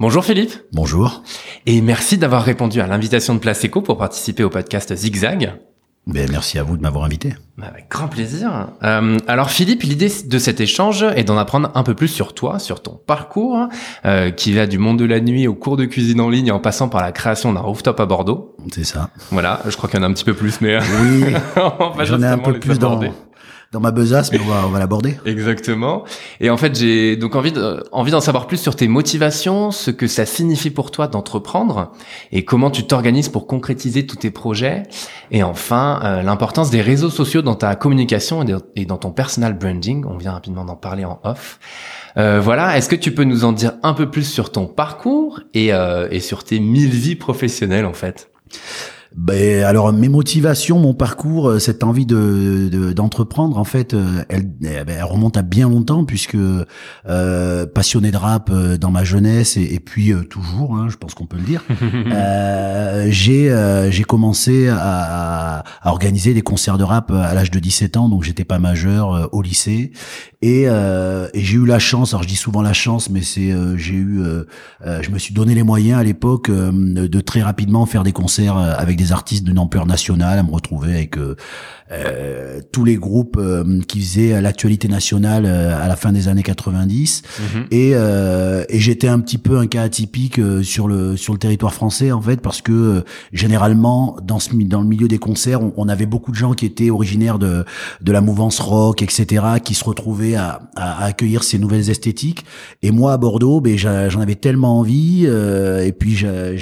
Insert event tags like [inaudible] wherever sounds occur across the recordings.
Bonjour Philippe. Bonjour. Et merci d'avoir répondu à l'invitation de Place Eco pour participer au podcast Zigzag. Ben, merci à vous de m'avoir invité. Bah, avec grand plaisir. Euh, alors Philippe, l'idée de cet échange est d'en apprendre un peu plus sur toi, sur ton parcours, euh, qui va du monde de la nuit au cours de cuisine en ligne en passant par la création d'un rooftop à Bordeaux. C'est ça. Voilà, je crois qu'il y en a un petit peu plus, mais... Oui, [laughs] j'en ai un peu plus dans, dans ma besace, mais on va, on va l'aborder. [laughs] Exactement. Et en fait, j'ai donc envie de, envie d'en savoir plus sur tes motivations, ce que ça signifie pour toi d'entreprendre et comment tu t'organises pour concrétiser tous tes projets. Et enfin, euh, l'importance des réseaux sociaux dans ta communication et, dans ton personal branding. On vient rapidement d'en parler en off. Euh, voilà. Est-ce que tu peux nous en dire un peu plus sur ton parcours et, euh, et sur tes mille vies professionnelles en fait? Ben alors mes motivations, mon parcours, euh, cette envie de d'entreprendre, en fait, euh, elle, eh ben, elle, remonte à bien longtemps puisque euh, passionné de rap dans ma jeunesse et, et puis toujours, hein, je pense qu'on peut le dire, [laughs] euh, j'ai j'ai commencé à, à, organiser des concerts de rap à l'âge de 17 ans, donc j'étais pas majeur au lycée et, et j'ai eu la chance, alors je dis souvent la chance, mais c'est j'ai eu, je me suis donné les moyens à l'époque de très rapidement faire des concerts avec des artistes d'une ampleur nationale, à me retrouver avec euh, euh, tous les groupes euh, qui faisaient l'actualité nationale à la fin des années 90. Mhm. Et, et j'étais un petit peu un cas atypique sur le sur le territoire français en fait parce que généralement dans ce dans le milieu des concerts, on, avait beaucoup de gens qui étaient originaires de de la mouvance rock, etc., qui se retrouvaient à, à, accueillir ces nouvelles esthétiques. Et moi à Bordeaux, ben j'en avais tellement envie. et puis j'ai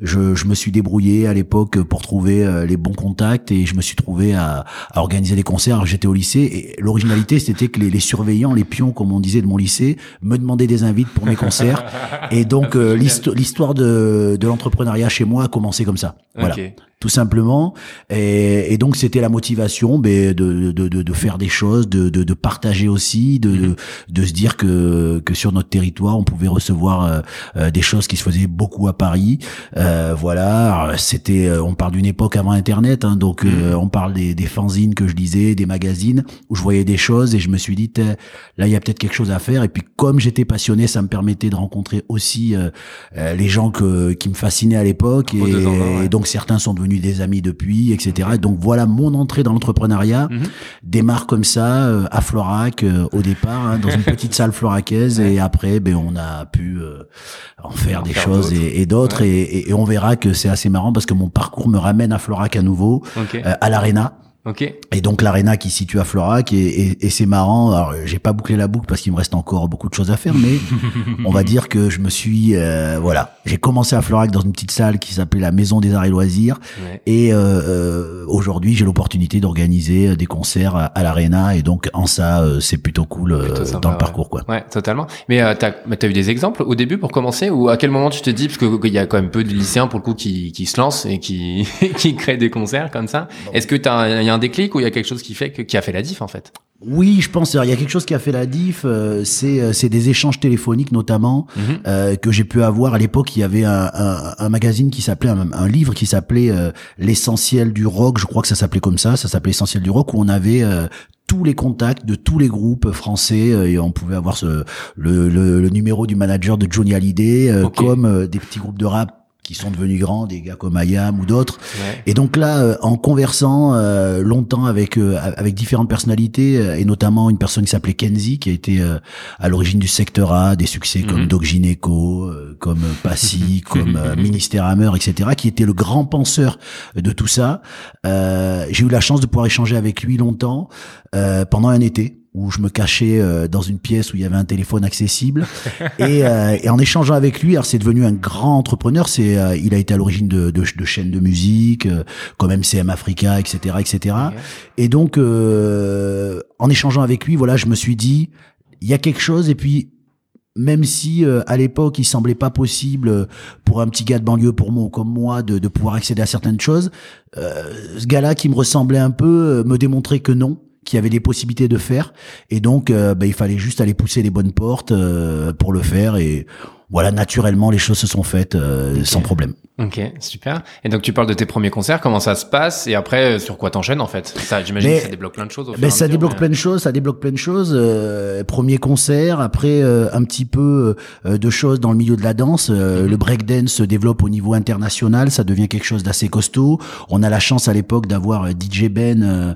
je, je me suis débrouillé à l'époque pour trouver euh, les bons contacts et je me suis trouvé à, à organiser des concerts. J'étais au lycée et l'originalité c'était que les, les, surveillants, les pions comme on disait de mon lycée, me demandaient des invites pour mes concerts [laughs] et donc euh, l'histoire de, de l'entrepreneuriat chez moi a commencé comme ça. Voilà tout simplement. Et, et donc c'était la motivation ben, de, de, de, de, faire des choses, de, de, de partager aussi, de, de, de, se dire que, que sur notre territoire on pouvait recevoir euh, euh, des choses qui se faisaient beaucoup à Paris. Euh, voilà, c'était, euh, on parle d'une époque avant Internet, hein, donc mmh. on parle des, des fanzines que je lisais, des magazines où je voyais des choses et je me suis dit là il y a peut-être quelque chose à faire. Et puis comme j'étais passionné, ça me permettait de rencontrer aussi les gens que, qui me fascinaient à l'époque et, et donc certains sont devenus des amis depuis, etc. donc voilà mon entrée dans l'entrepreneuriat. Mhm. démarre comme ça euh, à Florac euh, au départ, hein, dans une [laughs] petite salle floracaise, et après ben on a pu euh, en faire des choses et, d'autres, et, on verra que c'est assez marrant parce que mon parcours me ramène à Florac à nouveau, à l'Arena. Okay. Et donc l'arena qui se situe à Florac et, et, et c'est marrant. Alors j'ai pas bouclé la boucle parce qu'il me reste encore beaucoup de choses à faire, mais [laughs] on va dire que je me suis euh, voilà, j'ai commencé à Florac dans une petite salle qui s'appelait la Maison des Arts et Loisirs et euh, euh, aujourd'hui j'ai l'opportunité d'organiser des concerts à, l'arena et donc en ça euh, c'est plutôt cool euh, dans le parcours quoi. Ouais, totalement. Mais euh, t'as as eu des exemples au début pour commencer ou à quel moment tu te dis parce que il y a quand même peu de lycéens pour le coup qui, qui se lancent et qui [laughs] qui créent des concerts comme ça? Est-ce que t'as y a un déclic ou il y a quelque chose qui fait que, qui a fait la diff en fait? Oui, je pense. Il y a quelque chose qui a fait la diff. Euh, c'est euh, c'est des échanges téléphoniques notamment mhm. euh, que j'ai pu avoir à l'époque. Il y avait un, un, un magazine qui s'appelait un, un, livre qui s'appelait l'essentiel du rock. Je crois que ça s'appelait comme ça. Ça s'appelait l'essentiel du rock où on avait tous les contacts de tous les groupes français et on pouvait avoir ce, le, le, numéro du manager de Johnny Hallyday comme des petits groupes de rap qui sont devenus grands, des gars comme Ayam ou d'autres. Et donc là, euh, en conversant euh, longtemps avec euh, avec différentes personnalités et notamment une personne qui s'appelait Kenzie, qui a été à l'origine du secteur A, des succès comme mhm. Doc Gineco, comme Passy, [laughs] comme Ministère Hammer, etc., qui était le grand penseur de tout ça. J'ai eu la chance de pouvoir échanger avec lui longtemps pendant un été où je me cachais euh, dans une pièce où il y avait un téléphone accessible. [laughs] Et, euh, et en échangeant avec lui alors c'est devenu un grand entrepreneur c'est euh, il a été à l'origine de, de, de, chaînes de musique comme MCM Africa etc etc et donc en échangeant avec lui voilà je me suis dit il y a quelque chose et puis même si à l'époque il semblait pas possible pour un petit gars de banlieue pour moi comme moi de, de pouvoir accéder à certaines choses, ce gars-là qui me ressemblait un peu me démontrait que non, qui avait des possibilités de faire. Et donc euh, bah, il fallait juste aller pousser les bonnes portes euh, pour le faire. Et voilà naturellement les choses se sont faites euh, sans problème. Ok, super. Et donc tu parles de tes premiers concerts, comment ça se passe et après euh, sur quoi t'enchaînes en fait? Ça, j'imagine que ça débloque plein de choses. Au ben, ça débloque plein de choses, ça débloque plein de choses. Euh, premier concert, après euh, un petit peu euh, de choses dans le milieu de la danse. Mhm. Le breakdance se développe au niveau international, ça devient quelque chose d'assez costaud. On a la chance à l'époque d'avoir DJ Ben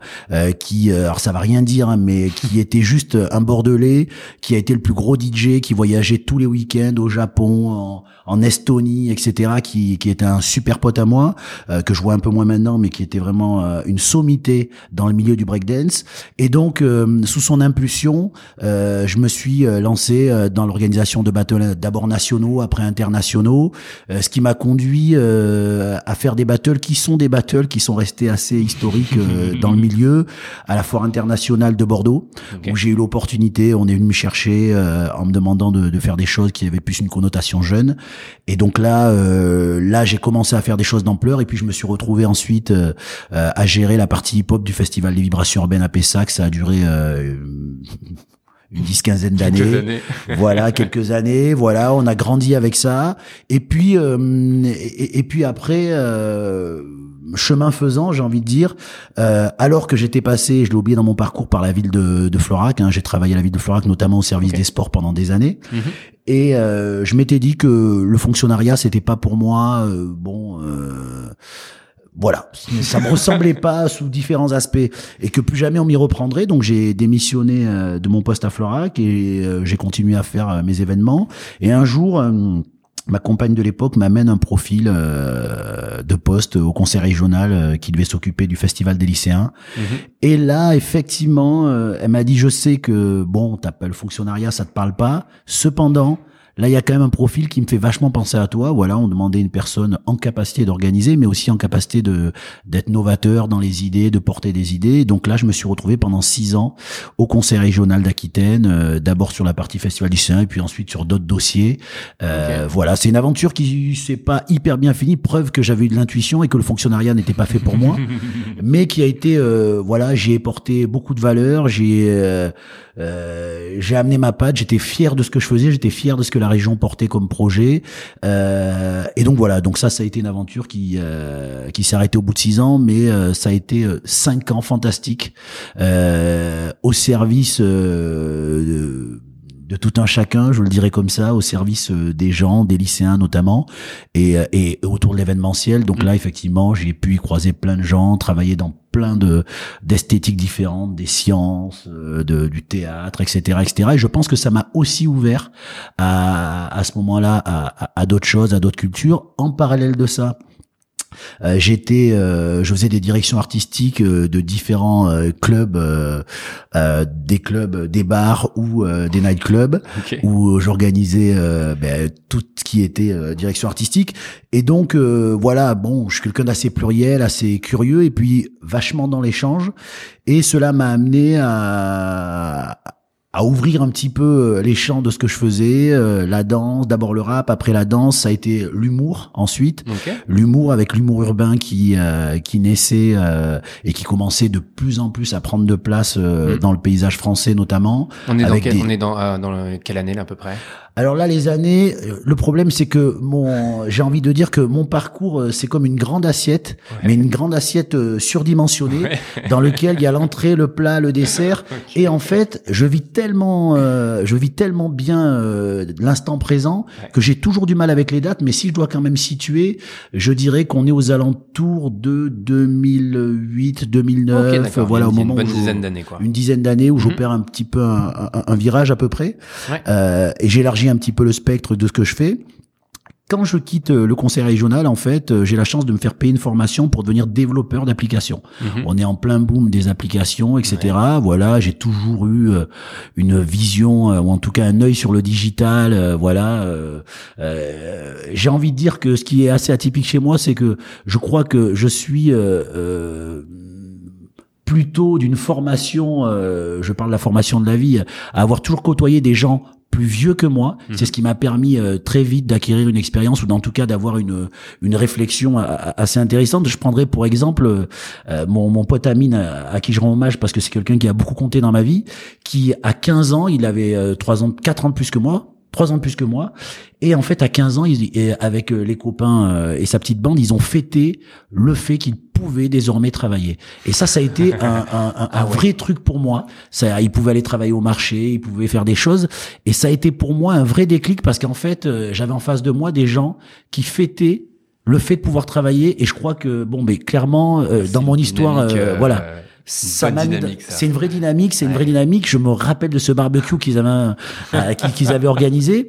qui, alors ça va rien dire, hein, mais qui [laughs] était juste un bordelais, qui a été le plus gros DJ, qui voyageait tous les week-ends au Japon, en, en Estonie, etc., qui, qui était un super pote à moi, euh, que je vois un peu moins maintenant, mais qui était vraiment euh, une sommité dans le milieu du breakdance. Et donc, euh, sous son impulsion, je me suis lancé dans l'organisation de battles d'abord nationaux, après internationaux, ce qui m'a conduit à faire des battles qui sont des battles qui sont restés assez historiques [laughs] dans le milieu, à la foire internationale de Bordeaux, où j'ai eu l'opportunité, on est venu me chercher en me demandant de, de faire des choses qui avaient plus une connotation jeune. Et donc là, euh, là, j'ai commencé à faire des choses d'ampleur et puis je me suis retrouvé ensuite euh, euh, à gérer la partie hip-hop du festival des vibrations urbaines à Pessac. Ça a duré une dix quinzaine d'années. voilà quelques années. Voilà on a grandi avec ça. Et puis et, puis après euh, chemin faisant, j'ai envie de dire, euh, alors que j'étais passé, je l'ai oublié dans mon parcours, par la ville de, de Florac, hein, j'ai travaillé à la ville de Florac, notamment au service des sports pendant des années, mhm. Et euh, je m'étais dit que le fonctionnariat, c'était pas pour moi, euh, bon... Euh, voilà, ça me ressemblait [laughs] pas sous différents aspects et que plus jamais on m'y reprendrait. Donc j'ai démissionné de mon poste à Florac et j'ai continué à faire mes événements. Et un jour, ma compagne de l'époque m'amène un profil euh, de poste au conseil régional euh, qui devait s'occuper du festival des lycéens. Mhm. Et là, effectivement, euh, elle m'a dit, je sais que bon, t'as pas le fonctionnariat, ça te parle pas. Cependant, Là, il y a quand même un profil qui me fait vachement penser à toi. Voilà, on demandait une personne en capacité d'organiser, mais aussi en capacité de d'être novateur dans les idées, de porter des idées. Donc là, je me suis retrouvé pendant six ans au Conseil régional d'Aquitaine, euh, d'abord sur la partie festival du Saint, et puis ensuite sur d'autres dossiers. Euh, Voilà, c'est une aventure qui s'est pas hyper bien finie, preuve que j'avais eu de l'intuition et que le fonctionnariat n'était pas fait pour moi, [laughs] mais qui a été, euh, voilà, j'ai porté beaucoup de valeur, j'ai euh, euh, j'ai amené ma patte, j'étais fier de ce que je faisais, j'étais fier de ce que la région portait comme projet. Euh, et donc voilà, donc ça, ça a été une aventure qui euh, qui s'est arrêtée au bout de six ans, mais euh, ça a été cinq ans fantastiques au service de de tout un chacun, je le dirais comme ça, au service des gens, des lycéens notamment, et, et autour de l'événementiel. Donc là, effectivement, j'ai pu y croiser plein de gens, travailler dans plein de d'esthétiques différentes, des sciences, euh, de, du théâtre, etc., etc. Et je pense que ça m'a aussi ouvert à, à ce moment-là à, à d'autres choses, à d'autres cultures. En parallèle de ça, euh, j'étais, euh, je faisais des directions artistiques euh, de différents clubs, des clubs, des bars ou des nightclubs, où j'organisais ben, tout ce qui était direction artistique. Et donc voilà, bon, je suis quelqu'un d'assez pluriel, assez curieux, et puis vachement dans l'échange. Et cela m'a amené à à ouvrir un petit peu euh, les champs de ce que je faisais, euh, la danse, d'abord le rap, après la danse, ça a été l'humour ensuite, l'humour avec l'humour urbain qui euh, qui naissait et qui commençait de plus en plus à prendre de place hmm. dans le paysage français notamment. On est dans, on est dans, dans quelle année là à peu près? Alors là, les années, le problème, c'est que mon, j'ai envie de dire que mon parcours, c'est comme une grande assiette, mais une grande assiette surdimensionnée, dans lequel il y a l'entrée, le plat, le dessert, [laughs] et en fait, je vis tellement, euh, je vis tellement bien euh, l'instant présent que j'ai toujours du mal avec les dates. Mais si je dois quand même situer, je dirais qu'on est aux alentours de 2008, 2009, voilà au moment une bonne dizaine d'années, quoi. Une dizaine d'années où mhm. j'opère un petit peu un, un, virage à peu près, euh, et j'élargis un petit peu le spectre de ce que je fais quand je quitte euh, le conseil régional, en fait, euh, j'ai la chance de me faire payer une formation pour devenir développeur d'applications. Mhm. On est en plein boom des applications, etc. Voilà, j'ai toujours eu euh, une vision ou en tout cas un œil sur le digital. Voilà, j'ai envie de dire que ce qui est assez atypique chez moi, c'est que je crois que je suis plutôt d'une formation, je parle de la formation de la vie, à avoir toujours côtoyé des gens plus vieux que moi. Mhm. C'est ce qui m'a permis euh, très vite d'acquérir une expérience ou en tout cas d'avoir une une réflexion assez intéressante. Je prendrai pour exemple euh, mon, mon pote Amine à, qui je rends hommage parce que c'est quelqu'un qui a beaucoup compté dans ma vie, qui à 15 ans, il avait euh, 3 ans, 4 ans de plus que moi trois ans de plus que moi. Et en fait, à 15 ans, avec les copains et sa petite bande, ils ont fêté le fait qu'ils pouvaient désormais travailler. Et ça, ça a été [laughs] un, un, un, Ah vrai truc pour moi. Ça, ils pouvaient aller travailler au marché, ils pouvaient faire des choses. Et ça a été pour moi un vrai déclic parce qu'en fait, euh, j'avais en face de moi des gens qui fêtaient le fait de pouvoir travailler. Et je crois que, bon, mais clairement, euh, dans mon histoire, euh, euh, voilà. Ça. C'est une vraie dynamique, c'est une vraie dynamique. Je me rappelle de ce barbecue qu'ils avaient, euh, qu'ils avaient organisé.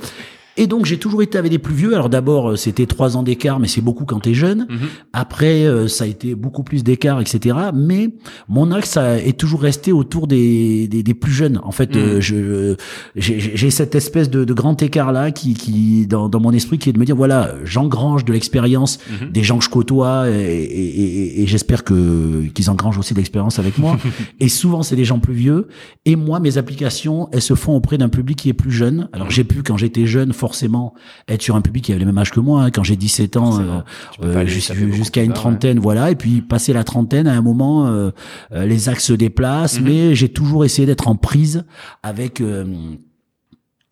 Et donc j'ai toujours été avec des plus vieux. Alors d'abord euh, c'était trois ans d'écart, mais c'est beaucoup quand t'es jeune. Mhm. Après euh, ça a été beaucoup plus d'écart, etc. Mais mon axe a- est toujours resté autour des, des, des plus jeunes. En fait, euh, Mhm. je j'ai- cette espèce de, de grand écart là qui, qui dans, dans mon esprit qui est de me dire voilà j'engrange de l'expérience Mhm. des gens que je côtoie et, et, et- et j'espère que qu'ils engrangent aussi de l'expérience avec moi. [laughs] et souvent c'est des gens plus vieux. Et moi mes applications elles se font auprès d'un public qui est plus jeune. Alors j'ai pu quand j'étais jeune forcément être sur un public qui avait le même âge que moi. hein. Quand j'ai 17 ans Forcément. euh, euh, jusqu'à une trentaine, voilà. Et puis passer la trentaine, à un moment, euh, les axes se déplacent, Mhm. mais j'ai toujours essayé d'être en prise avec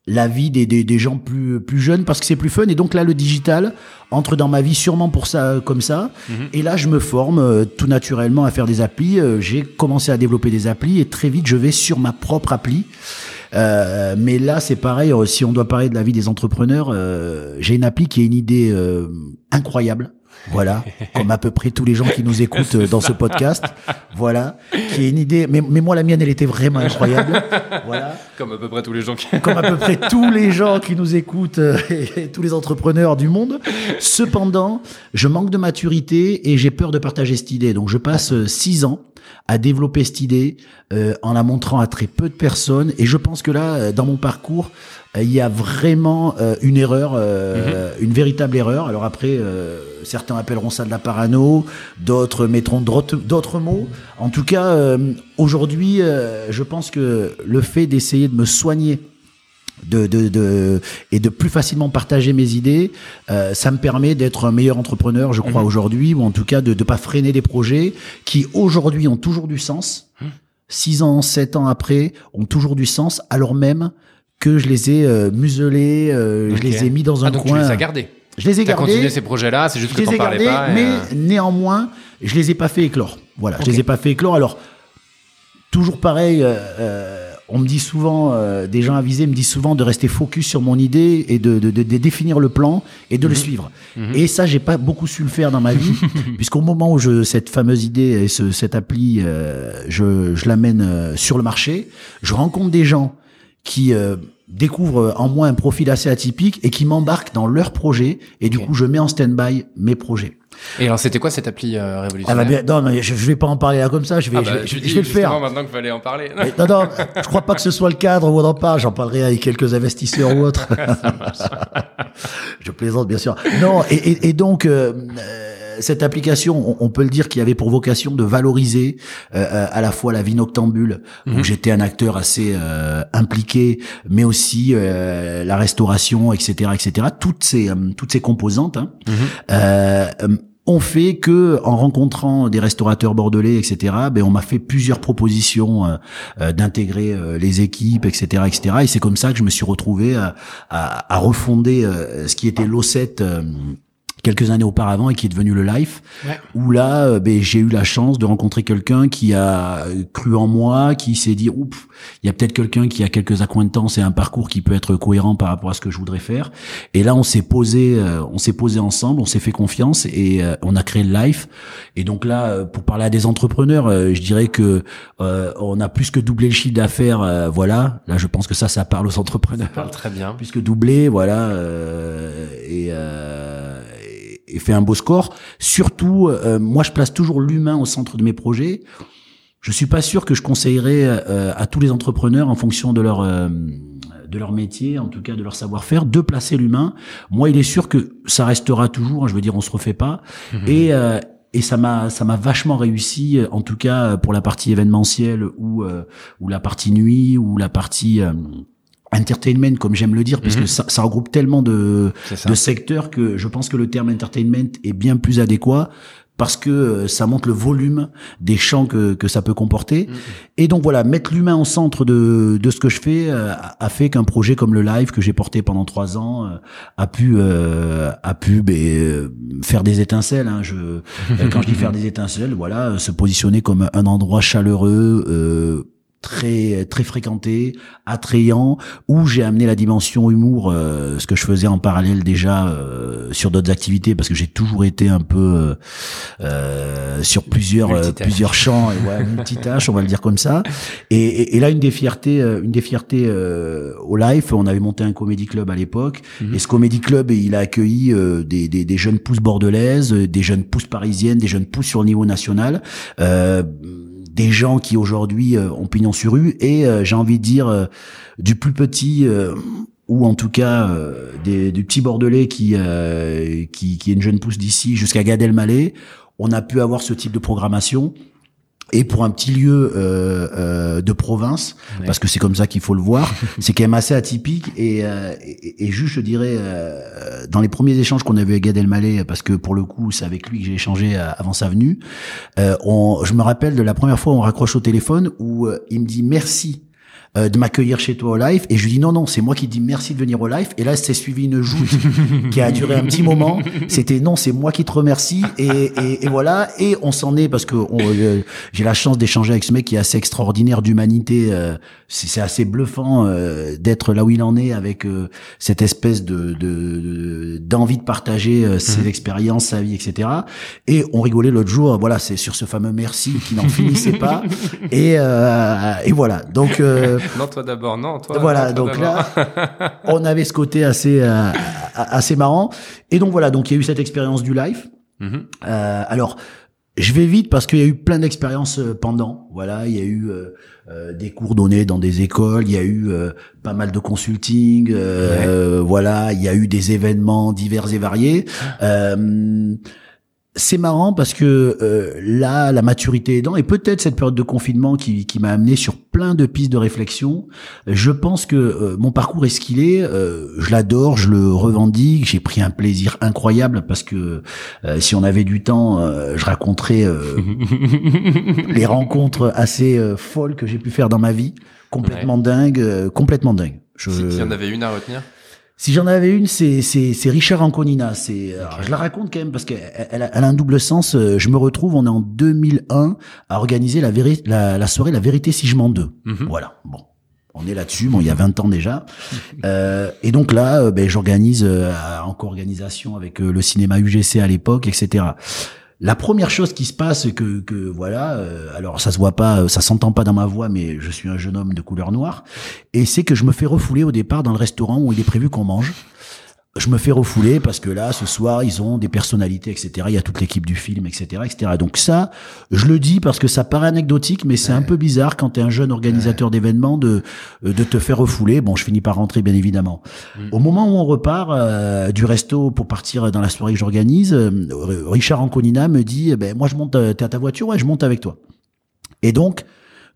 la vie des, des, des gens plus plus jeunes parce que c'est plus fun. Et donc là, le digital entre dans ma vie sûrement pour ça, comme ça. Mhm. Et là, je me forme euh, tout naturellement à faire des applis. Euh, j'ai commencé à développer des applis et très vite, je vais sur ma propre appli. Euh, mais là, c'est pareil. euh, Si on doit parler de la vie des entrepreneurs, euh, j'ai une appli qui est une idée incroyable. Voilà, [laughs] comme à peu près tous les gens qui nous écoutent euh, dans ce podcast. Voilà, qui est une idée. Mais, mais moi, la mienne, elle était vraiment incroyable. Voilà Comme à peu près tous les gens qui. comme à peu près tous les gens qui nous écoutent euh, [laughs] et tous les entrepreneurs du monde. Cependant, je manque de maturité et j'ai peur de partager cette idée. Donc, je passe euh, six ans à développer cette idée euh, en la montrant à très peu de personnes. Et je pense que là, dans mon parcours, il y a vraiment euh, une erreur, euh, une véritable erreur. Alors après, euh, certains appelleront ça de la parano, d'autres mettront d'autres mots. En tout cas, euh, aujourd'hui, euh, je pense que le fait d'essayer de me soigner de, de, de, et de plus facilement partager mes idées, euh, ça me permet d'être un meilleur entrepreneur, je crois, aujourd'hui, ou en tout cas de ne pas freiner des projets qui aujourd'hui ont toujours du sens. Six ans, sept ans après, ont toujours du sens, alors même que je les ai euh, muselés, euh, je les ai mis dans un Ah, donc coin. tu les as gardés. Je les ai T'as continué gardés. ces projets-là, c'est juste Je que t'en ai parlais gardés, pas. mais euh, néanmoins, je les ai pas fait éclore. Voilà, je Ok. les ai pas fait éclore. Alors, toujours pareil, euh, euh, on me dit souvent, euh, des gens avisés me disent souvent de rester focus sur mon idée et de, de, de- de définir le plan et de le suivre. Mhm. Et ça, j'ai pas beaucoup su le faire dans ma vie, [laughs] puisqu'au moment où je cette fameuse idée et ce, cette appli, euh, je, je l'amène sur le marché, je rencontre des gens qui euh, découvrent en moi un profil assez atypique et qui m'embarquent dans leur projet et du coup je mets en stand-by mes projets. Et alors, c'était quoi cette appli euh, Ah révolutionnaire bah bien, non, mais je, je vais pas en parler là comme ça, je vais, Ah je bah, vais- je je, dis vais le faire. maintenant qu'il fallait en parler. Mais Non, non, je crois pas que ce soit le cadre où on en parle. J'en parlerai avec quelques investisseurs ou autres. [laughs] je plaisante, bien sûr. Non, et, et, et donc, euh, cette application, on, on peut le dire, qui avait pour vocation de valoriser euh, euh, à la fois la vie noctambule, où Mhm. j'étais un acteur assez euh, impliqué, mais aussi euh, la restauration, etc., etc. Toutes ces, toutes ces composantes. hein euh, ont fait que, en rencontrant des restaurateurs bordelais, etc., ben on m'a fait plusieurs propositions euh, d'intégrer euh, les équipes, etc., etc. Et c'est comme ça que je me suis retrouvé à, à, à refonder euh, ce qui était l'O7 euh, quelques années auparavant et qui est devenu le Life, Ouais. où là, euh, ben, j'ai eu la chance de rencontrer quelqu'un qui a cru en moi, qui s'est dit, oups, il y a peut-être quelqu'un qui a quelques accointances et un parcours qui peut être cohérent par rapport à ce que je voudrais faire. Et là, on s'est posé, euh, on s'est posé ensemble, on s'est fait confiance et euh, on a créé le Life. Et donc là, euh, pour parler à des entrepreneurs, euh, je dirais que euh, on a plus que doublé le chiffre d'affaires. euh, voilà, là, je pense que ça, ça parle aux entrepreneurs Parle très bien. plus que doublé, voilà, euh, et, euh, et- fait un beau score. Surtout, euh, moi, je place toujours l'humain au centre de mes projets. Je suis pas sûr que je conseillerais euh, à tous les entrepreneurs, en fonction de leur euh, de leur métier, en tout cas de leur savoir-faire, de placer l'humain. Moi, il est sûr que ça restera toujours. hein, je veux dire, on se refait pas. Et euh, et ça m'a ça m'a vachement réussi euh, en tout cas pour la partie événementielle ou euh, ou la partie nuit ou la partie euh, entertainment comme j'aime le dire puisque Mhm. ça, ça regroupe tellement de de secteurs que je pense que le terme entertainment est bien plus adéquat parce que euh, ça montre le volume des champs que, que ça peut comporter. Mm. Et donc voilà, mettre l'humain au centre de, de ce que je fais euh, a fait qu'un projet comme le live que j'ai porté pendant trois ans euh, a pu a pu ben, faire des étincelles. Hein. Je, quand je dis [laughs] faire des étincelles, voilà, se positionner comme un endroit chaleureux très très fréquenté, attrayant, où j'ai amené la dimension humour, euh, ce que je faisais en parallèle déjà euh, sur d'autres activités, parce que j'ai toujours été un peu euh, sur plusieurs plusieurs champs, et ouais, multitâche, on va le dire comme ça. Et, et, là, une des fiertés, une des fiertés au Life, on avait monté un comédie club à l'époque, mhm. et ce comédie club, il a accueilli des, des, des, jeunes pousses bordelaises, des jeunes pousses parisiennes, des jeunes pousses sur le niveau national. Euh, des gens qui aujourd'hui euh, ont pignon sur rue et euh, j'ai envie de dire euh, du plus petit ou en tout cas des, du petit bordelais qui, qui est une jeune pousse d'ici jusqu'à Gad Elmaleh, on a pu avoir ce type de programmation et pour un petit lieu euh, euh, de province, parce que c'est comme ça qu'il faut le voir, [laughs] c'est quand même assez atypique. Et, euh, et, et, juste, je dirais, euh, dans les premiers échanges qu'on avait avec Gad Elmaleh, parce que pour le coup, c'est avec lui que j'ai échangé euh, avant sa venue, on, je me rappelle de la première fois où on raccroche au téléphone, où il me dit merci euh, de m'accueillir chez toi au live. Et je lui dis non non c'est moi qui dis merci de venir au live. Et là c'est suivi une joute [laughs] qui a duré un petit moment. C'était non c'est moi qui te remercie. Et, et, et voilà. Et on s'en est parce que euh, j'ai la chance d'échanger avec ce mec qui est assez extraordinaire d'humanité. Euh, c'est assez bluffant euh, d'être là où il en est avec cette espèce de d'envie de, de, partager ses mmh. expériences sa vie etc et on rigolait l'autre jour voilà c'est sur ce fameux merci qui n'en [laughs] finissait pas. Et et voilà. Donc [laughs] non, toi d'abord, non, toi. Voilà, donc là, on avait ce côté assez euh, assez marrant. Et donc voilà, donc il y a eu cette expérience du live. Mm-hmm. euh, alors, je vais vite parce qu'il y a eu plein d'expériences euh, pendant. Voilà, il y a eu euh, des cours donnés dans des écoles, il y a eu pas mal de consulting. Voilà, il y a eu des événements divers et variés. C'est marrant parce que euh, là, la maturité aidant, et peut-être cette période de confinement qui, qui m'a amené sur plein de pistes de réflexion, je pense que euh, mon parcours est ce qu'il est, euh, je l'adore, je le revendique, j'ai pris un plaisir incroyable parce que si on avait du temps, je raconterais [laughs] les rencontres assez folles que j'ai pu faire dans ma vie, complètement dingue, complètement dingue. Je... S'il y en avait une à retenir si j'en avais une, c'est c'est Richard Anconina. C'est je la raconte quand même parce qu'elle elle a, un double sens. Euh, je me retrouve, on est en 2001 à organiser la, la, la soirée La Vérité si je m'en deux. Mhm. Voilà. Bon, on est là-dessus. Bon, il y a 20 ans déjà. [laughs] Euh, et donc là, euh, ben, j'organise euh, en co-organisation avec le cinéma UGC à l'époque, etc. La première chose qui se passe, que, que voilà, euh, alors ça se voit pas, ça s'entend pas dans ma voix, mais je suis un jeune homme de couleur noire, et c'est que je me fais refouler au départ dans le restaurant où il est prévu qu'on mange je me fais refouler parce que là, ce soir, ils ont des personnalités, etc. Il y a toute l'équipe du film, etc., etc. Donc ça, je le dis parce que ça paraît anecdotique, mais c'est un peu bizarre quand tu es un jeune organisateur d'événements de euh, de te faire refouler. Bon, je finis par rentrer, bien évidemment. Mm. Au moment où on repart euh, du resto pour partir dans la soirée que j'organise, euh, Richard Anconina me dit, eh ben moi je monte, t'es à ta voiture, ouais, je monte avec toi. Et donc,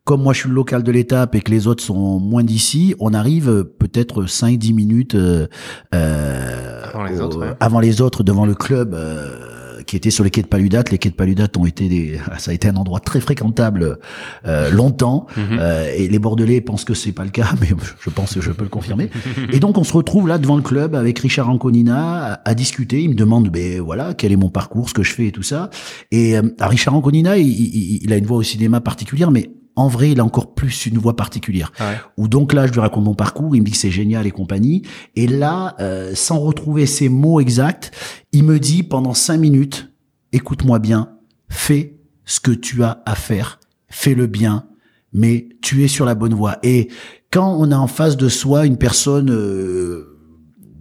comme moi je suis le local de l'étape et que les autres sont moins d'ici, on arrive euh, peut-être 5-10 minutes euh, euh, avant, les autres, avant, les autres, devant le club euh, qui était sur les quais de Paludat. Les quais de Paludat ont été des, [laughs] ça a été un endroit très fréquentable euh, longtemps mhm. et les Bordelais pensent que c'est pas le cas, [laughs] mais je pense que je peux le confirmer. et donc on se retrouve là devant le club avec Richard Anconina à, discuter. Il me demande, ben voilà, quel est mon parcours, ce que je fais et tout ça. Et Richard Anconina, il, il, il a une voix au cinéma particulière, mais en vrai, il a encore plus une voix particulière. Ah Ou donc là, je lui raconte mon parcours, il me dit que c'est génial et compagnie. Et là, euh, sans retrouver ses mots exacts, il me dit pendant cinq minutes, écoute-moi bien, fais ce que tu as à faire, fais le bien, mais tu es sur la bonne voie. Et quand on a en face de soi une personne euh,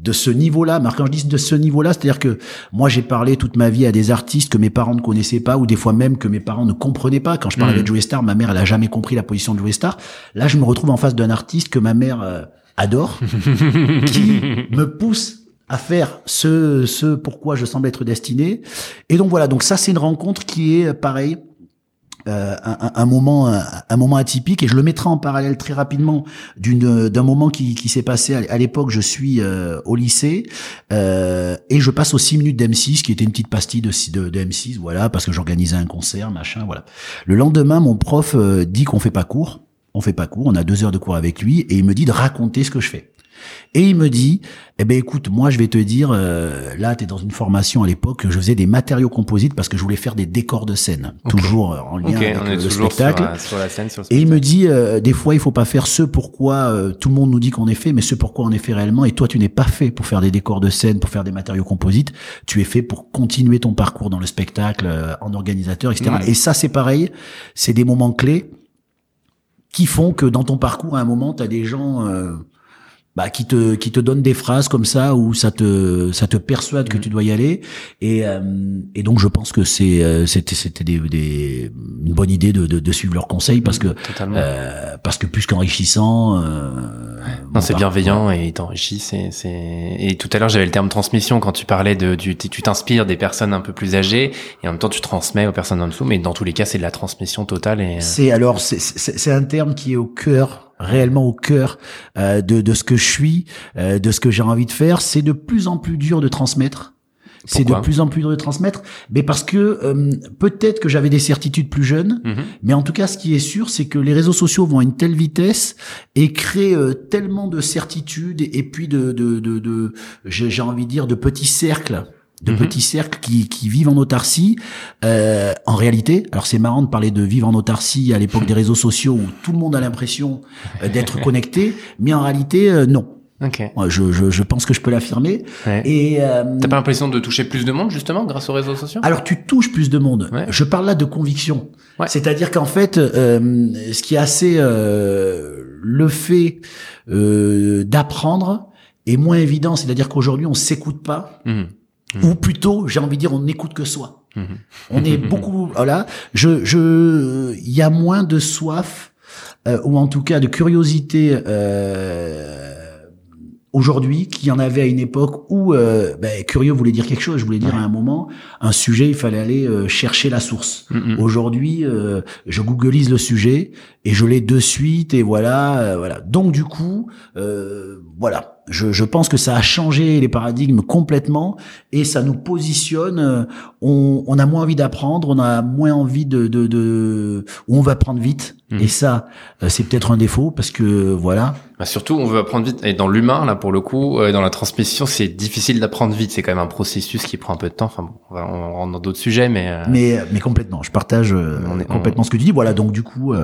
de ce niveau-là. Mais quand je dis de ce niveau-là, c'est-à-dire que moi j'ai parlé toute ma vie à des artistes que mes parents ne connaissaient pas ou des fois même que mes parents ne comprenaient pas. Quand je parlais mmh. de Joey Star, ma mère elle a jamais compris la position de Joey Star. Là, je me retrouve en face d'un artiste que ma mère euh, adore, [laughs] qui me pousse à faire ce ce pourquoi je semble être destiné. Et donc voilà, donc ça c'est une rencontre qui est pareil euh, un, un, moment un, moment atypique et je le mettrai en parallèle très rapidement d'une d'un moment qui, qui s'est passé à, l'époque je suis euh, au lycée euh, et je passe aux 6 minutes d'M6 qui était une petite pastille de, de, de M6 voilà parce que j'organisais un concert machin voilà. Le lendemain mon prof euh, dit qu'on fait pas cours on fait pas cours on a deux heures de cours avec lui et il me dit de raconter ce que je fais et il me dit, eh ben écoute, moi je vais te dire, euh, là tu es dans une formation à l'époque, je faisais des matériaux composites parce que je voulais faire des décors de scène, toujours euh, en lien avec le spectacle. et il me dit, euh, des fois il faut pas faire ce pourquoi tout le monde nous dit qu'on est fait, mais ce pourquoi on est fait réellement. Et toi tu n'es pas fait pour faire des décors de scène, pour faire des matériaux composites. Tu es fait pour continuer ton parcours dans le spectacle, en organisateur, etc. Et ça c'est pareil, c'est des moments clés qui font que dans ton parcours à un moment tu as des gens bah, qui te qui te donne des phrases comme ça où ça te ça te persuade que mm. tu dois y aller. Et euh, et donc je pense que c'est euh, c'était c'était des, des une bonne idée de, de, de suivre leurs conseils parce que euh, parce que plus qu'enrichissant euh, non c'est bienveillant et t'enrichit c'est c'est et tout à l'heure j'avais le terme transmission quand tu parlais de du, tu t'inspires des personnes un peu plus âgées et en même temps tu transmets aux personnes en dessous mais dans tous les cas c'est de la transmission totale et c'est alors c'est c'est un terme qui est au cœur réellement au cœur euh, de, de ce que je suis, euh, de ce que j'ai envie de faire. C'est de plus en plus dur de transmettre. C'est de plus en plus dur de transmettre, mais parce que euh, peut-être que j'avais des certitudes plus jeunes, mhm. mais en tout cas, ce qui est sûr, c'est que les réseaux sociaux vont à une telle vitesse et créent tellement de certitudes et, puis de, de, de, de j'ai envie de dire, de petits cercles de mhm. petits cercles qui, qui vivent en autarcie. Euh, en réalité, alors c'est marrant de parler de vivre en autarcie à l'époque des réseaux sociaux où tout le monde a l'impression euh, d'être [laughs] connecté, mais en réalité, euh, non. Okay. Je, je, je, pense que je peux l'affirmer. Et euh, t'as pas l'impression de toucher plus de monde justement grâce aux réseaux sociaux? Alors tu touches plus de monde. Je parle là de conviction. C'est-à-dire qu'en fait, euh, ce qui est assez euh, le fait euh, d'apprendre est moins évident. C'est-à-dire qu'aujourd'hui on s'écoute pas. Mmh. Ou plutôt, j'ai envie de dire, on n'écoute que soi. Mhm. On est beaucoup, [laughs] voilà. Je, je, il y a moins de soif, euh, ou en tout cas de curiosité euh, aujourd'hui qu'il y en avait à une époque où euh, ben, curieux voulait dire quelque chose. Je voulais dire à un moment un sujet, il fallait aller euh, chercher la source. Mhm. Aujourd'hui, euh, je googleise le sujet et je l'ai de suite et voilà, voilà. Donc du coup, voilà je, je, pense que ça a changé les paradigmes complètement et ça nous positionne. Euh, on, on a moins envie d'apprendre, on a moins envie de, de, de on va apprendre vite. Mhm. Et ça, euh, c'est peut-être un défaut parce que voilà. Bah surtout, on veut apprendre vite. Et dans l'humain, là, pour le coup, euh, dans la transmission, c'est difficile d'apprendre vite. C'est quand même un processus qui prend un peu de temps. Enfin, bon, on, va, on rentre dans d'autres sujets, mais. Mais, mais complètement. Je partage on est, complètement ce que tu dis. Voilà. Donc du coup,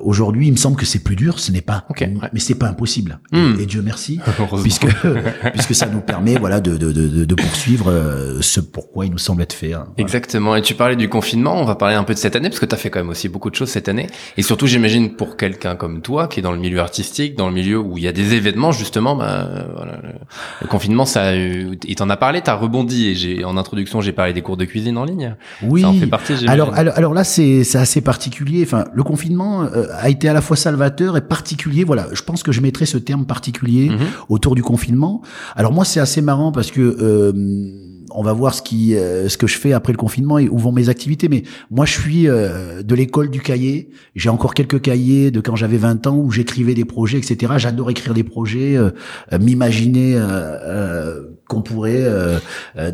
aujourd'hui, il me semble que c'est plus dur. Ce n'est pas. Mais c'est pas impossible. Hmm. Et, et Dieu merci, [laughs] puisque [laughs] puisque ça nous permet voilà de de, de, de poursuivre euh, ce pourquoi il nous semble être fait. Hein. Exactement. Et tu parlais du confinement, on va parler un peu de cette année parce que tu as fait quand même aussi beaucoup de choses cette année. Et surtout, j'imagine pour quelqu'un comme toi qui est dans le milieu artistique, dans le milieu où il y a des événements justement, bah, voilà, le, confinement, ça, il t'en a parlé, t'as rebondi. Et j'ai en introduction, j'ai parlé des cours de cuisine en ligne. Oui. Ça en fait partie. Alors, alors alors là, c'est c'est assez particulier. Enfin, le confinement euh, a été à la fois salvateur et particulier. Voilà, je pense que je mettrais ce terme particulier Mhm. autour du confinement. Alors moi, c'est assez marrant parce que euh, euh, on va voir ce qui euh, ce que je fais après le confinement et où vont mes activités. Mais moi je suis euh, de l'école du cahier. J'ai encore quelques cahiers de quand j'avais 20 ans où j'écrivais des projets etc j'adore écrire des projets euh, m'imaginer qu'on pourrait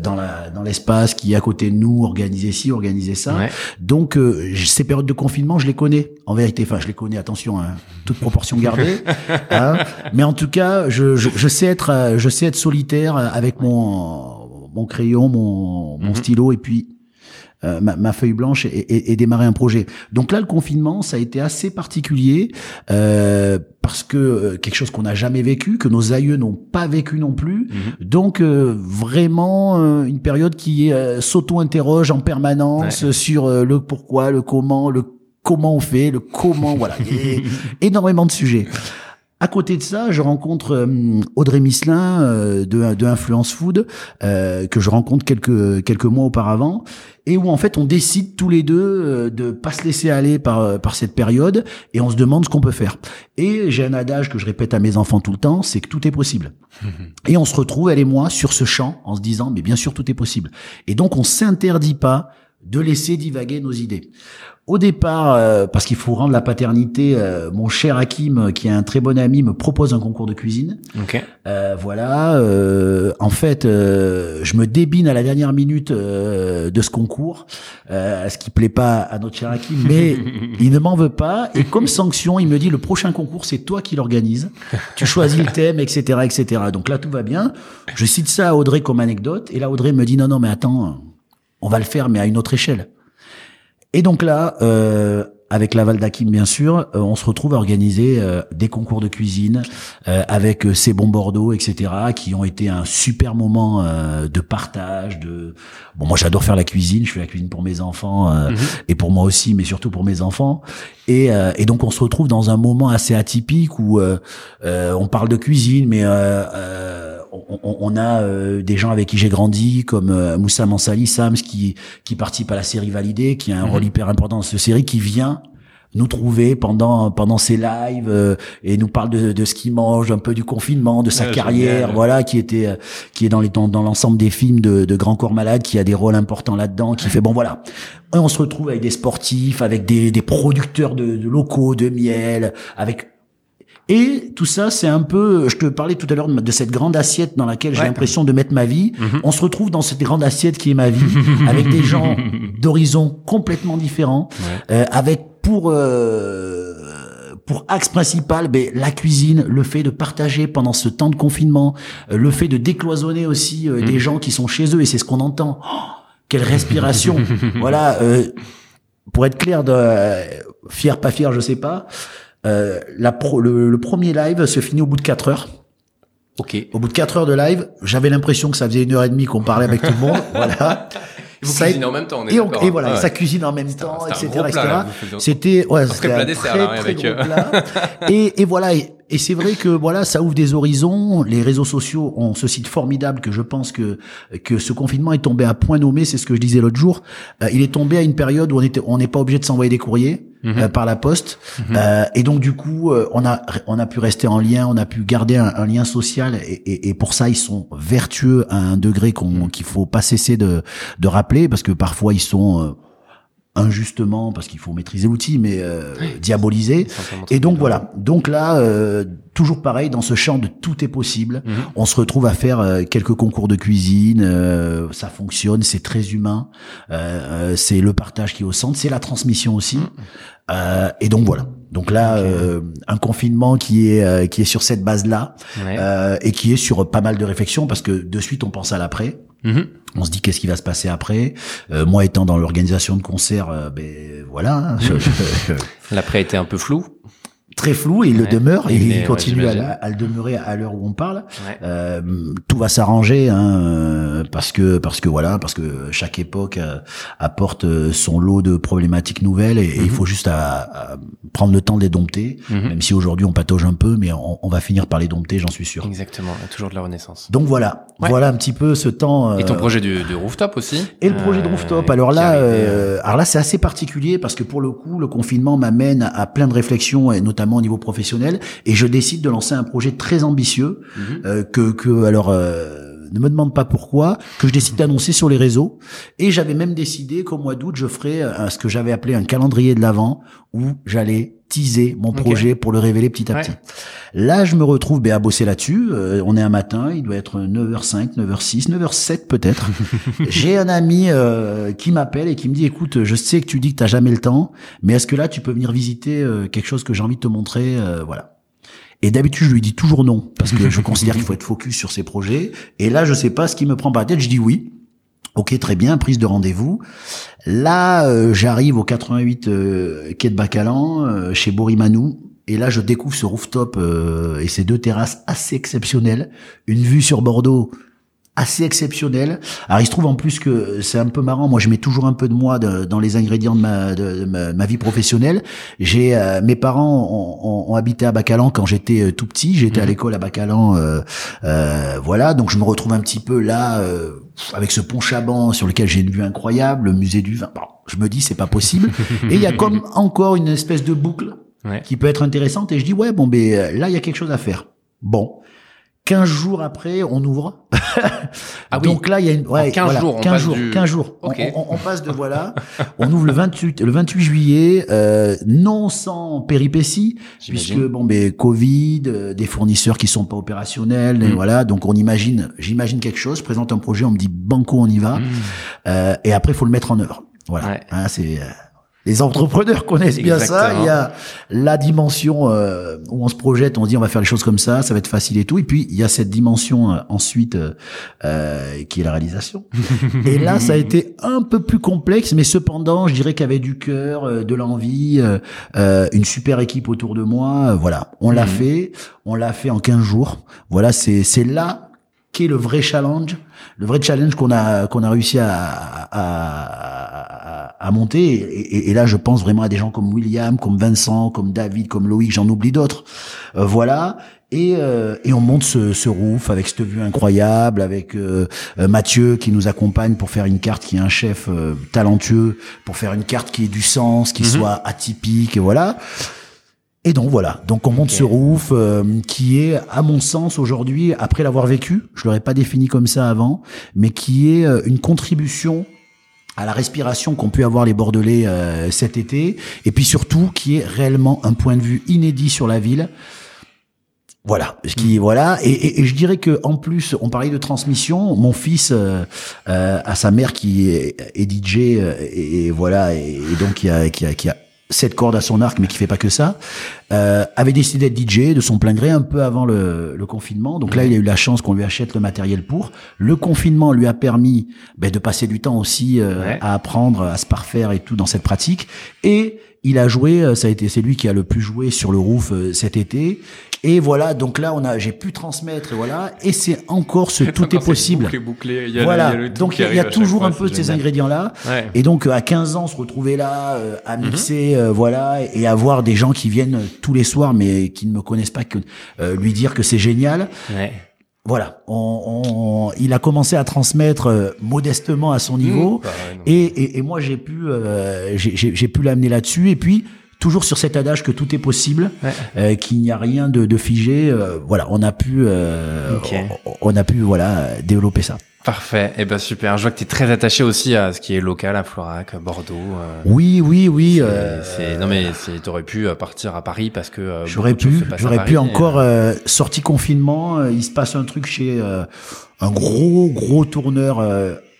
dans la dans l'espace qui est à côté de nous organiser ci organiser ça. Donc ces périodes de confinement je les connais en vérité. Enfin je les connais attention hein, toute proportion gardée [laughs] hein, mais en tout cas je, je, je sais être je sais être solitaire avec mon mon crayon, mon, mon mhm. stylo et puis euh, ma, ma, feuille blanche et, et, démarrer un projet. Donc là, le confinement, ça a été assez particulier euh, parce que euh, quelque chose qu'on n'a jamais vécu, que nos aïeux n'ont pas vécu non plus. Mhm. Donc euh, vraiment une période qui s'auto-interroge en permanence sur le pourquoi, le comment, le comment on fait, le comment, voilà, [laughs] énormément de sujets. À côté de ça, je rencontre euh, Audrey Misselin euh, de, de, Influence Food euh, que je rencontre quelques quelques mois auparavant et où en fait on décide tous les deux de pas se laisser aller par par cette période et on se demande ce qu'on peut faire. Et j'ai un adage que je répète à mes enfants tout le temps, c'est que tout est possible. [laughs] et on se retrouve elle et moi sur ce champ en se disant mais bien sûr tout est possible. Et donc on s'interdit pas de laisser divaguer nos idées. Au départ, euh, parce qu'il faut rendre la paternité, euh, mon cher Hakim, qui est un très bon ami, me propose un concours de cuisine. Ok. Euh, voilà. euh, en fait, euh, je me débine à la dernière minute euh, de ce concours, euh, ce qui plaît pas à notre cher Hakim, mais [laughs] il ne m'en veut pas. Et comme sanction, il me dit le prochain concours, c'est toi qui l'organise. Tu choisis le thème, etc., etc. Donc là, tout va bien. Je cite ça à Audrey comme anecdote, et là, Audrey me dit non, non, mais attends, on va le faire, mais à une autre échelle. Et donc là, euh, avec l'aval d'Akim bien sûr, euh, on se retrouve à organiser euh, des concours de cuisine euh, avec euh, ces bons Bordeaux, etc., qui ont été un super moment euh, de partage. De bon, moi j'adore faire la cuisine, je fais la cuisine pour mes enfants euh, et pour moi aussi, mais surtout pour mes enfants. Et, euh, et donc on se retrouve dans un moment assez atypique où euh, euh, on parle de cuisine, mais euh, euh, on, a euh, des gens avec qui j'ai grandi, comme euh, Moussa Mansali, Sams, qui, qui participe à la série Validée, qui a un rôle hyper important dans cette série, qui vient nous trouver pendant pendant ses lives euh, et nous parle de, de ce qu'il mange, un peu du confinement, de sa carrière, voilà, qui était euh, qui est dans les dans, dans l'ensemble des films de, de Grand Corps Malade, qui a des rôles importants là-dedans, qui fait bon voilà. Et on se retrouve avec des sportifs, avec des, des producteurs de, de locaux de miel, avec et tout ça, c'est un peu, je te parlais tout à l'heure de, de cette grande assiette dans laquelle j'ai Ouais. l'impression de mettre ma vie. Mhm. On se retrouve dans cette grande assiette qui est ma vie, [laughs] avec des gens d'horizons complètement différents, Ouais. euh, avec pour euh, pour axe principal ben, la cuisine, le fait de partager pendant ce temps de confinement, euh, le fait de décloisonner aussi euh, Mhm. des gens qui sont chez eux, et c'est ce qu'on entend. Oh, quelle respiration [laughs] Voilà. euh, pour être clair, de, euh, fier pas fier, je sais pas. Euh, la pro- le, le premier live se finit au bout de 4 heures. Ok. Au bout de 4 heures de live, j'avais l'impression que ça faisait une heure et demie qu'on parlait avec tout le monde. [laughs] voilà. Vous Ça a- cuisinez en même temps, on est Et, on- et voilà, Ah ouais. ça cuisine en même temps, etc., etc. vous C'était ouais, Un c'était plat un très, là, très avec, gros euh, plat. et, et voilà, et, et c'est vrai que voilà, ça ouvre des horizons. Les réseaux sociaux ont ce site formidable que je pense que que ce confinement est tombé à point nommé. C'est ce que je disais l'autre jour. Euh, il est tombé à une période où on était, on n'est pas obligé de s'envoyer des courriers. Mhm. euh, par la poste Euh, et donc du coup euh, on a on a pu rester en lien on a pu garder un, un lien social et, et, et pour ça ils sont vertueux à un degré qu'on qu'il faut pas cesser de de rappeler parce que parfois ils sont euh, injustement parce qu'il faut maîtriser l'outil mais euh, et donc voilà. Donc là euh, toujours pareil dans ce champ de tout est possible. Mhm. on se retrouve à faire euh, quelques concours de cuisine euh, ça fonctionne c'est très humain. Euh, euh, c'est le partage qui est au centre c'est la transmission aussi. Euh, et donc voilà. Donc là euh, un confinement qui est euh, qui est sur cette base là Ouais. euh, et qui est sur pas mal de réflexions parce que de suite on pense à l'après On se dit qu'est-ce qui va se passer après? Euh, moi étant dans l'organisation de concerts, euh, ben voilà, hein, je- je- je- L'après était un peu flou. Très flou et il le demeure et Il il, est- ouais, continue à, le demeurer à l'heure où on parle. Ouais. Euh, tout va s'arranger hein, euh, parce que parce que voilà parce que chaque époque euh, apporte euh, son lot de problématiques nouvelles et, et il faut juste à, à prendre le temps de les dompter. Mhm. Même si aujourd'hui on patauge un peu, mais on, on va finir par les dompter, j'en suis sûr. Exactement. Il y a toujours de la renaissance. Donc voilà, voilà un petit peu ce temps. Et ton euh, projet du, du rooftop aussi Et le projet de rooftop. Alors là, euh, alors là, c'est assez particulier parce que pour le coup, le confinement m'amène à plein de réflexions, et notamment au niveau professionnel, et je décide de lancer un projet très ambitieux Mhm. euh, que, que alors. euh, ne me demande pas pourquoi, que je décide d'annoncer sur les réseaux. Et j'avais même décidé qu'au mois d'août, je ferais euh, ce que j'avais appelé un calendrier de l'avant, où j'allais teaser mon projet pour le révéler petit à Ouais. petit. Là, je me retrouve ben, à bosser là-dessus. Euh, on est un matin, il doit être 9h05, 9h06, 9h07 peut-être. [laughs] J'ai un ami euh, qui m'appelle et qui me dit, écoute, je sais que tu dis que t'as jamais le temps, mais est-ce que là, tu peux venir visiter euh, quelque chose que j'ai envie de te montrer euh, Voilà. Et d'habitude, je lui dis toujours non, parce que je considère qu'il faut être focus sur ses projets. Et là, je sais pas ce qui me prend par la tête, je dis oui. Ok, très bien, prise de rendez-vous. Là, euh, j'arrive au 88 euh, quai de Bacalan, euh, chez Borimanou, et là, je découvre ce rooftop euh, et ces deux terrasses assez exceptionnelles, une vue sur Bordeaux assez exceptionnelle. Alors, il se trouve en plus que c'est un peu marrant. Moi, je mets toujours un peu de moi de- dans les ingrédients de ma, de, de ma, ma vie professionnelle. J'ai euh, mes parents ont, ont- ont habité à Bacalan quand j'étais euh, tout petit. J'étais à Mhm. l'école à Bacalan, euh, euh, voilà. Donc, je me retrouve un petit peu là euh, avec ce pont Chaban sur lequel j'ai une vue incroyable, le musée du vin. Bon, je me dis c'est pas possible. [laughs] et il y a comme encore une espèce de boucle Ouais. qui peut être intéressante. Et je dis, ouais, bon, ben là, il y a quelque chose à faire. Bon. 15 jours après, on ouvre. [laughs] Ah oui. Donc là, il y a une, ouais, 15 voilà, jours, on 15 passe jours, du- 15 jours. On- Ok. On, on passe de [laughs] voilà, on ouvre le 28, le 28 juillet, euh, non sans péripéties, puisque bon, ben Covid, euh, des fournisseurs qui sont pas opérationnels, et Mm. voilà. Donc on imagine, j'imagine quelque chose, je présente un projet, on me dit banco, on y va, Mmh. euh, et après il faut le mettre en œuvre. Voilà. Ouais. Hein, c'est euh, les entrepreneurs connaissent bien ça. Il y a la dimension euh, où on se projette, on se dit on va faire les choses comme ça, ça va être facile et tout. Et puis il y a cette dimension euh, ensuite euh, euh, qui est la réalisation. [laughs] et là, ça a été un peu plus complexe, mais cependant, je dirais qu'il y avait du cœur, euh, de l'envie, euh, une super équipe autour de moi. voilà, on l'a Mhm. fait, on l'a fait en 15 jours. Voilà, c'est c'est là qu'est le vrai challenge, le vrai challenge qu'on a qu'on a réussi à à, à, à monter. Et, et- et là, je pense vraiment à des gens comme William, comme Vincent, comme David, comme Loïc. J'en oublie d'autres. Euh, voilà. Et, euh, et on monte ce, ce roof avec cette vue incroyable, avec euh, euh, Mathieu qui nous accompagne pour faire une carte qui est un chef euh, talentueux, pour faire une carte qui ait du sens, qui Mhm. soit atypique, et voilà. Et donc voilà, donc on monte ce roof euh, qui est, à mon sens aujourd'hui, après l'avoir vécu, je l'aurais pas défini comme ça avant, mais qui est euh, une contribution à la respiration qu'ont pu avoir les Bordelais euh, cet été, et puis surtout qui est réellement un point de vue inédit sur la ville. Voilà, ce qui voilà, et, et- et je dirais que en plus, on parlait de transmission. Mon fils euh, euh, a sa mère qui est, est DJ euh, et, et voilà, et, et donc qui a, qui a qui a sept cordes à son arc, mais qui fait pas que ça. Euh, avait décidé d'être DJ de son plein gré un peu avant le, le confinement. Donc là, il a eu la chance qu'on lui achète le matériel pour. Le confinement lui a permis ben, de passer du temps aussi euh, Ouais. à apprendre, à se parfaire et tout dans cette pratique. Et il a joué, euh, ça a été, c'est lui qui a le plus joué sur le roof euh, cet été. Et voilà, donc là, on a, j'ai pu transmettre, et voilà. Et c'est encore ce tout est possible. Voilà. Donc il y a, toujours un peu de ces ingrédients-là. Ouais. Et donc euh, à 15 ans, se retrouver là, euh, à Mhm. mixer, euh, voilà, et avoir des gens qui viennent tous les soirs, mais qui ne me connaissent pas, que euh, lui dire que c'est génial. Ouais. Voilà, on, on- il a commencé à transmettre euh, modestement à son niveau, Bah et, et, et moi j'ai pu, euh, j'ai- pu l'amener là-dessus, et puis toujours sur cet adage que tout est possible, Ouais. euh, qu'il n'y a rien de, de figé. euh, voilà, on a pu, euh, on a pu, voilà, développer ça. Parfait. Et ben super. Je vois que tu es très attaché aussi à ce qui est local, à Florac, à Bordeaux. euh, Oui, oui, oui. euh, non mais t'aurais pu euh, partir à Paris parce que euh, J'aurais pu, j'aurais pu encore sorti confinement, il se passe un truc chez un gros gros tourneur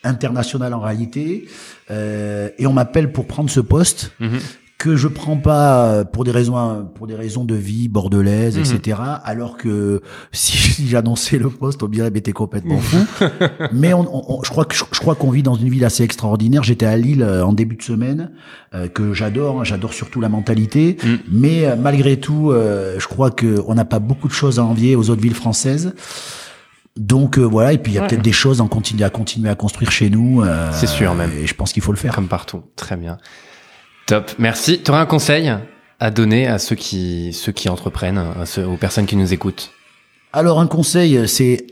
international en réalité, et on m'appelle pour prendre ce poste mhm. Que je prends pas euh, pour des raisons pour des raisons de vie bordelaise, Mhm. etc. Alors que [laughs] si, j'annonçais le poste, on dirait mais t'es complètement fou. [laughs] mais on, on- on- je crois que je, je crois qu'on vit dans une ville assez extraordinaire. J'étais à Lille euh, en début de semaine, euh, que j'adore. hein, j'adore surtout la mentalité. Mhm. Mais euh, malgré tout, euh, je crois que on n'a pas beaucoup de choses à envier aux autres villes françaises. Donc euh, voilà, et puis il y a Ouais. peut-être des choses à continuer à continuer à construire chez nous. euh, C'est sûr, même. Et je pense qu'il faut le faire. Comme partout. Très bien. Top. Merci. Tu aurais un conseil à donner à ceux qui ceux qui entreprennent, à ceux- aux personnes qui nous écoutent? Alors un conseil, c'est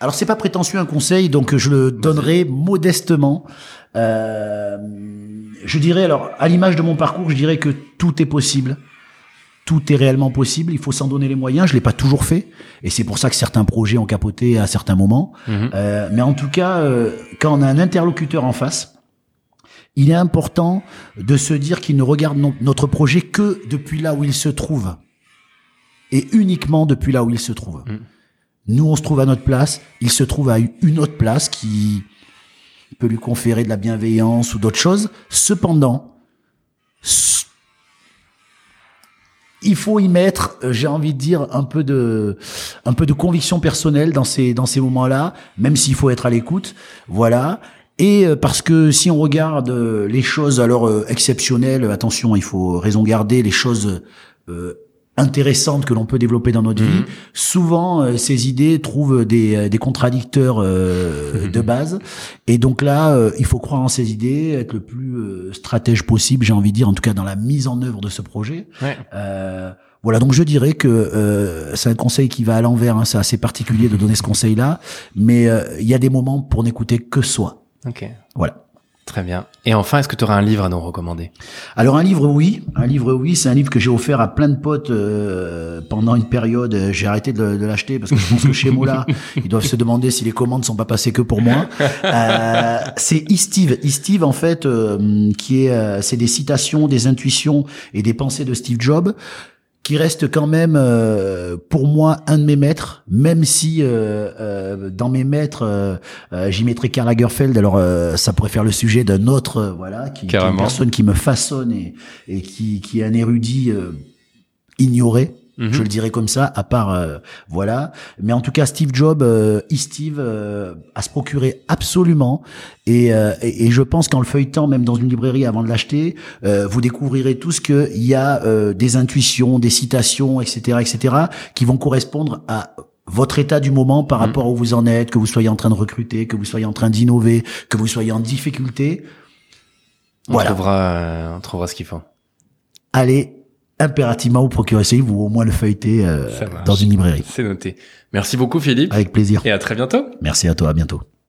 alors c'est pas prétentieux un conseil, donc je le donnerai modestement. Euh, je dirais alors à l'image de mon parcours, je dirais que tout est possible. Tout est réellement possible. Il faut s'en donner les moyens. Je l'ai pas toujours fait, et c'est pour ça que certains projets ont capoté à certains moments. Mhm. Euh, mais en tout cas, euh, quand on a un interlocuteur en face, il est important de se dire qu'il ne regarde no- notre projet que depuis là où il se trouve. Et uniquement depuis là où il se trouve. Mm. Nous, on se trouve à notre place, il se trouve à une autre place qui peut lui conférer de la bienveillance ou d'autres choses. Cependant, il faut y mettre, euh, j'ai envie de dire, un peu de, un peu de conviction personnelle dans ces, dans ces moments-là, même s'il faut être à l'écoute. Voilà. Et euh, parce que si on regarde euh, les choses alors euh, exceptionnelles, attention, il faut raison garder les choses euh, intéressantes que l'on peut développer dans notre Mhm. vie. Souvent, euh, ces idées trouvent des, des contradicteurs euh, de base. Et donc là, euh, il faut croire en ces idées, être le plus euh, stratège possible, j'ai envie de dire, en tout cas dans la mise en œuvre de ce projet. Ouais. Euh, voilà, donc je dirais que euh, c'est un conseil qui va à l'envers, hein, c'est assez particulier de donner ce conseil-là, mais euh, il y a des moments pour n'écouter que soi. Ok. Voilà. Très bien. Et enfin, est-ce que tu aurais un livre à nous recommander? Alors un livre, oui. Un livre, oui. C'est un livre que j'ai offert à plein de potes euh, pendant une période. J'ai arrêté de, de l'acheter parce que je pense que chez Mola, [laughs] ils doivent se demander si les commandes sont pas passées que pour moi. Euh, c'est Steve. Steve, en fait, euh, qui est, euh, c'est des citations, des intuitions et des pensées de Steve Jobs qui reste quand même euh, pour moi un de mes maîtres, même si euh, euh, dans mes maîtres j'y mettrais Karl Lagerfeld. Alors ça pourrait faire le sujet d'un autre, voilà, qui, qui, est une personne qui me façonne et, et qui, qui est un érudit ignoré. Je le dirais comme ça, à part euh, voilà. Mais en tout cas, Steve Jobs, euh, Steve, euh, a se procurer absolument. Et, euh, et, je pense qu'en le feuilletant, même dans une librairie avant de l'acheter, vous découvrirez tout ce que il y a des intuitions, des citations, etc., etc., qui vont correspondre à votre état du moment par mhm. rapport où vous en êtes, que vous soyez en train de recruter, que vous soyez en train d'innover, que vous soyez en difficulté. On voilà. trouvera, on trouvera ce qu'il faut. Allez, impérativement vous procurer ce livre ou au moins le feuilleter euh, dans une librairie. C'est noté. Merci beaucoup Philippe. Avec plaisir. Et à très bientôt. Merci à toi, à bientôt.